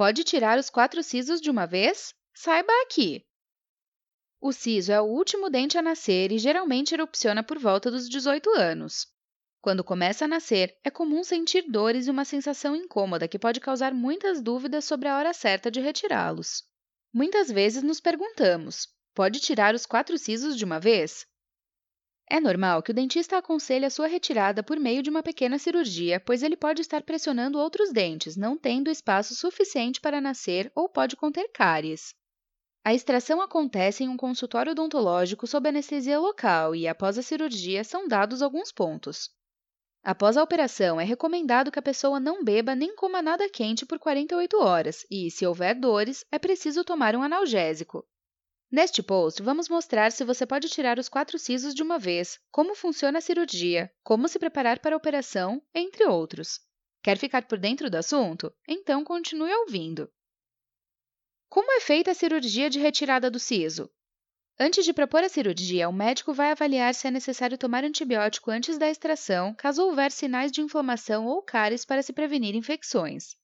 Pode tirar os quatro sisos de uma vez? Saiba aqui! O siso é o último dente a nascer e geralmente erupciona por volta dos 18 anos. Quando começa a nascer, é comum sentir dores e uma sensação incômoda que pode causar muitas dúvidas sobre a hora certa de retirá-los. Muitas vezes nos perguntamos: pode tirar os quatro sisos de uma vez? É normal que o dentista aconselhe a sua retirada por meio de uma pequena cirurgia, pois ele pode estar pressionando outros dentes, não tendo espaço suficiente para nascer ou pode conter cáries. A extração acontece em um consultório odontológico sob anestesia local e, após a cirurgia, são dados alguns pontos. Após a operação, é recomendado que a pessoa não beba nem coma nada quente por 48 horas e, se houver dores, é preciso tomar um analgésico. Neste post, vamos mostrar se você pode tirar os quatro sisos de uma vez, como funciona a cirurgia, como se preparar para a operação, entre outros. Quer ficar por dentro do assunto? Então continue ouvindo. Como é feita a cirurgia de retirada do siso? Antes de propor a cirurgia, o médico vai avaliar se é necessário tomar antibiótico antes da extração, caso houver sinais de inflamação ou cáries para se prevenir infecções.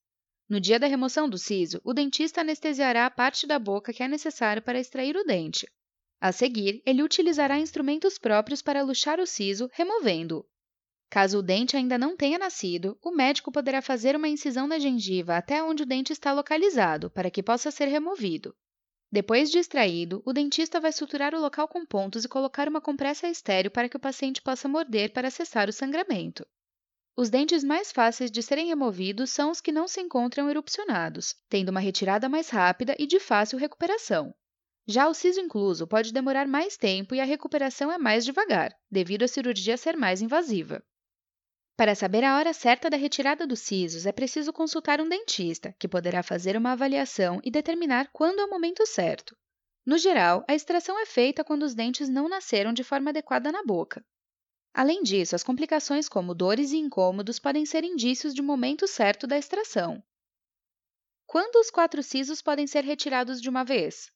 No dia da remoção do siso, o dentista anestesiará a parte da boca que é necessário para extrair o dente. A seguir, ele utilizará instrumentos próprios para luxar o siso, removendo-o. Caso o dente ainda não tenha nascido, o médico poderá fazer uma incisão na gengiva até onde o dente está localizado, para que possa ser removido. Depois de extraído, o dentista vai suturar o local com pontos e colocar uma compressa estéreo para que o paciente possa morder para cessar o sangramento. Os dentes mais fáceis de serem removidos são os que não se encontram erupcionados, tendo uma retirada mais rápida e de fácil recuperação. Já o siso incluso pode demorar mais tempo e a recuperação é mais devagar, devido à cirurgia ser mais invasiva. Para saber a hora certa da retirada dos sisos, é preciso consultar um dentista, que poderá fazer uma avaliação e determinar quando é o momento certo. No geral, a extração é feita quando os dentes não nasceram de forma adequada na boca, Além disso, as complicações como dores e incômodos podem ser indícios de momento certo da extração. Quando os quatro sisos podem ser retirados de uma vez?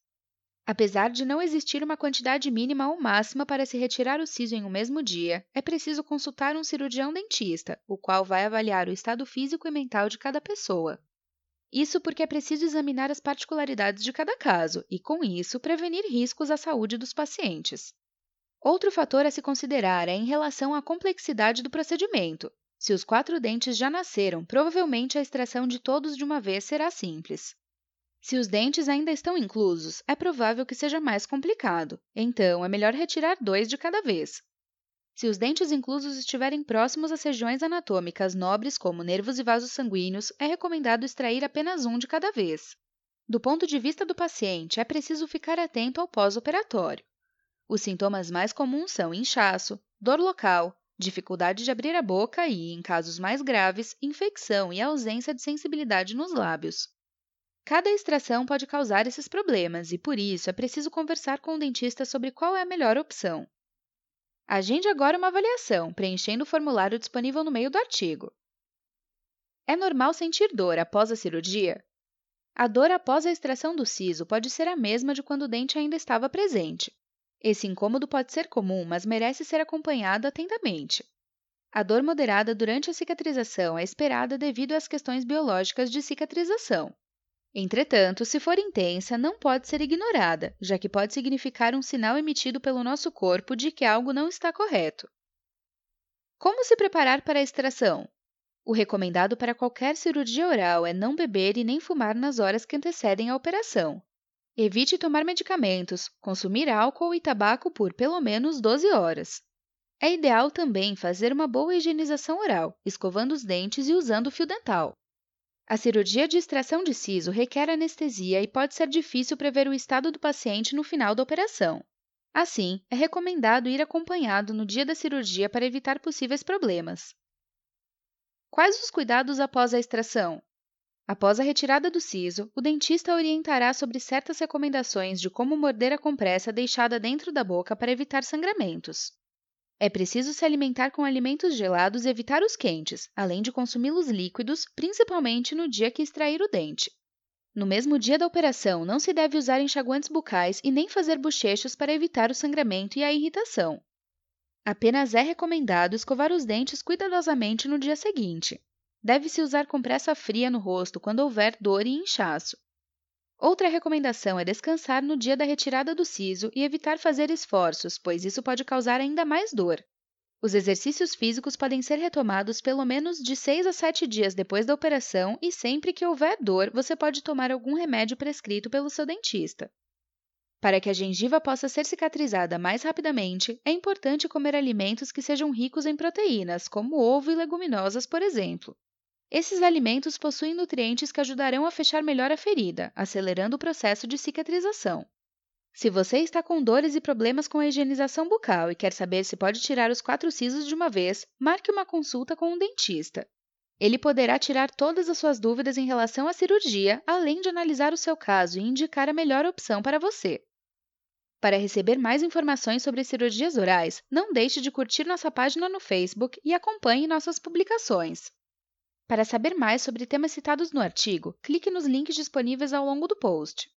Apesar de não existir uma quantidade mínima ou máxima para se retirar o siso em um mesmo dia, é preciso consultar um cirurgião dentista, o qual vai avaliar o estado físico e mental de cada pessoa. Isso porque é preciso examinar as particularidades de cada caso e, com isso, prevenir riscos à saúde dos pacientes. Outro fator a se considerar é em relação à complexidade do procedimento. Se os quatro dentes já nasceram, provavelmente a extração de todos de uma vez será simples. Se os dentes ainda estão inclusos, é provável que seja mais complicado, então é melhor retirar dois de cada vez. Se os dentes inclusos estiverem próximos às regiões anatômicas nobres, como nervos e vasos sanguíneos, é recomendado extrair apenas um de cada vez. Do ponto de vista do paciente, é preciso ficar atento ao pós-operatório. Os sintomas mais comuns são inchaço, dor local, dificuldade de abrir a boca e, em casos mais graves, infecção e ausência de sensibilidade nos lábios. Cada extração pode causar esses problemas e, por isso, é preciso conversar com o dentista sobre qual é a melhor opção. Agende agora uma avaliação, preenchendo o formulário disponível no meio do artigo. É normal sentir dor após a cirurgia? A dor após a extração do siso pode ser a mesma de quando o dente ainda estava presente. Esse incômodo pode ser comum, mas merece ser acompanhado atentamente. A dor moderada durante a cicatrização é esperada devido às questões biológicas de cicatrização. Entretanto, se for intensa, não pode ser ignorada, já que pode significar um sinal emitido pelo nosso corpo de que algo não está correto. Como se preparar para a extração? O recomendado para qualquer cirurgia oral é não beber e nem fumar nas horas que antecedem a operação, Evite tomar medicamentos, consumir álcool e tabaco por pelo menos 12 horas. É ideal também fazer uma boa higienização oral, escovando os dentes e usando fio dental. A cirurgia de extração de siso requer anestesia e pode ser difícil prever o estado do paciente no final da operação. Assim, é recomendado ir acompanhado no dia da cirurgia para evitar possíveis problemas. Quais os cuidados após a extração? Após a retirada do siso, o dentista orientará sobre certas recomendações de como morder a compressa deixada dentro da boca para evitar sangramentos. É preciso se alimentar com alimentos gelados e evitar os quentes, além de consumi-los líquidos, principalmente no dia que extrair o dente. No mesmo dia da operação, não se deve usar enxaguantes bucais e nem fazer bochechos para evitar o sangramento e a irritação. Apenas é recomendado escovar os dentes cuidadosamente no dia seguinte. Deve-se usar compressa fria no rosto quando houver dor e inchaço. Outra recomendação é descansar no dia da retirada do siso e evitar fazer esforços, pois isso pode causar ainda mais dor. Os exercícios físicos podem ser retomados pelo menos de 6 a 7 dias depois da operação e sempre que houver dor, você pode tomar algum remédio prescrito pelo seu dentista. Para que a gengiva possa ser cicatrizada mais rapidamente, é importante comer alimentos que sejam ricos em proteínas, como ovo e leguminosas, por exemplo. Esses alimentos possuem nutrientes que ajudarão a fechar melhor a ferida, acelerando o processo de cicatrização. Se você está com dores e problemas com a higienização bucal e quer saber se pode tirar os quatro sisos de uma vez, marque uma consulta com um dentista. Ele poderá tirar todas as suas dúvidas em relação à cirurgia, além de analisar o seu caso e indicar a melhor opção para você. Para receber mais informações sobre cirurgias orais, não deixe de curtir nossa página no Facebook e acompanhe nossas publicações. Para saber mais sobre temas citados no artigo, clique nos links disponíveis ao longo do post.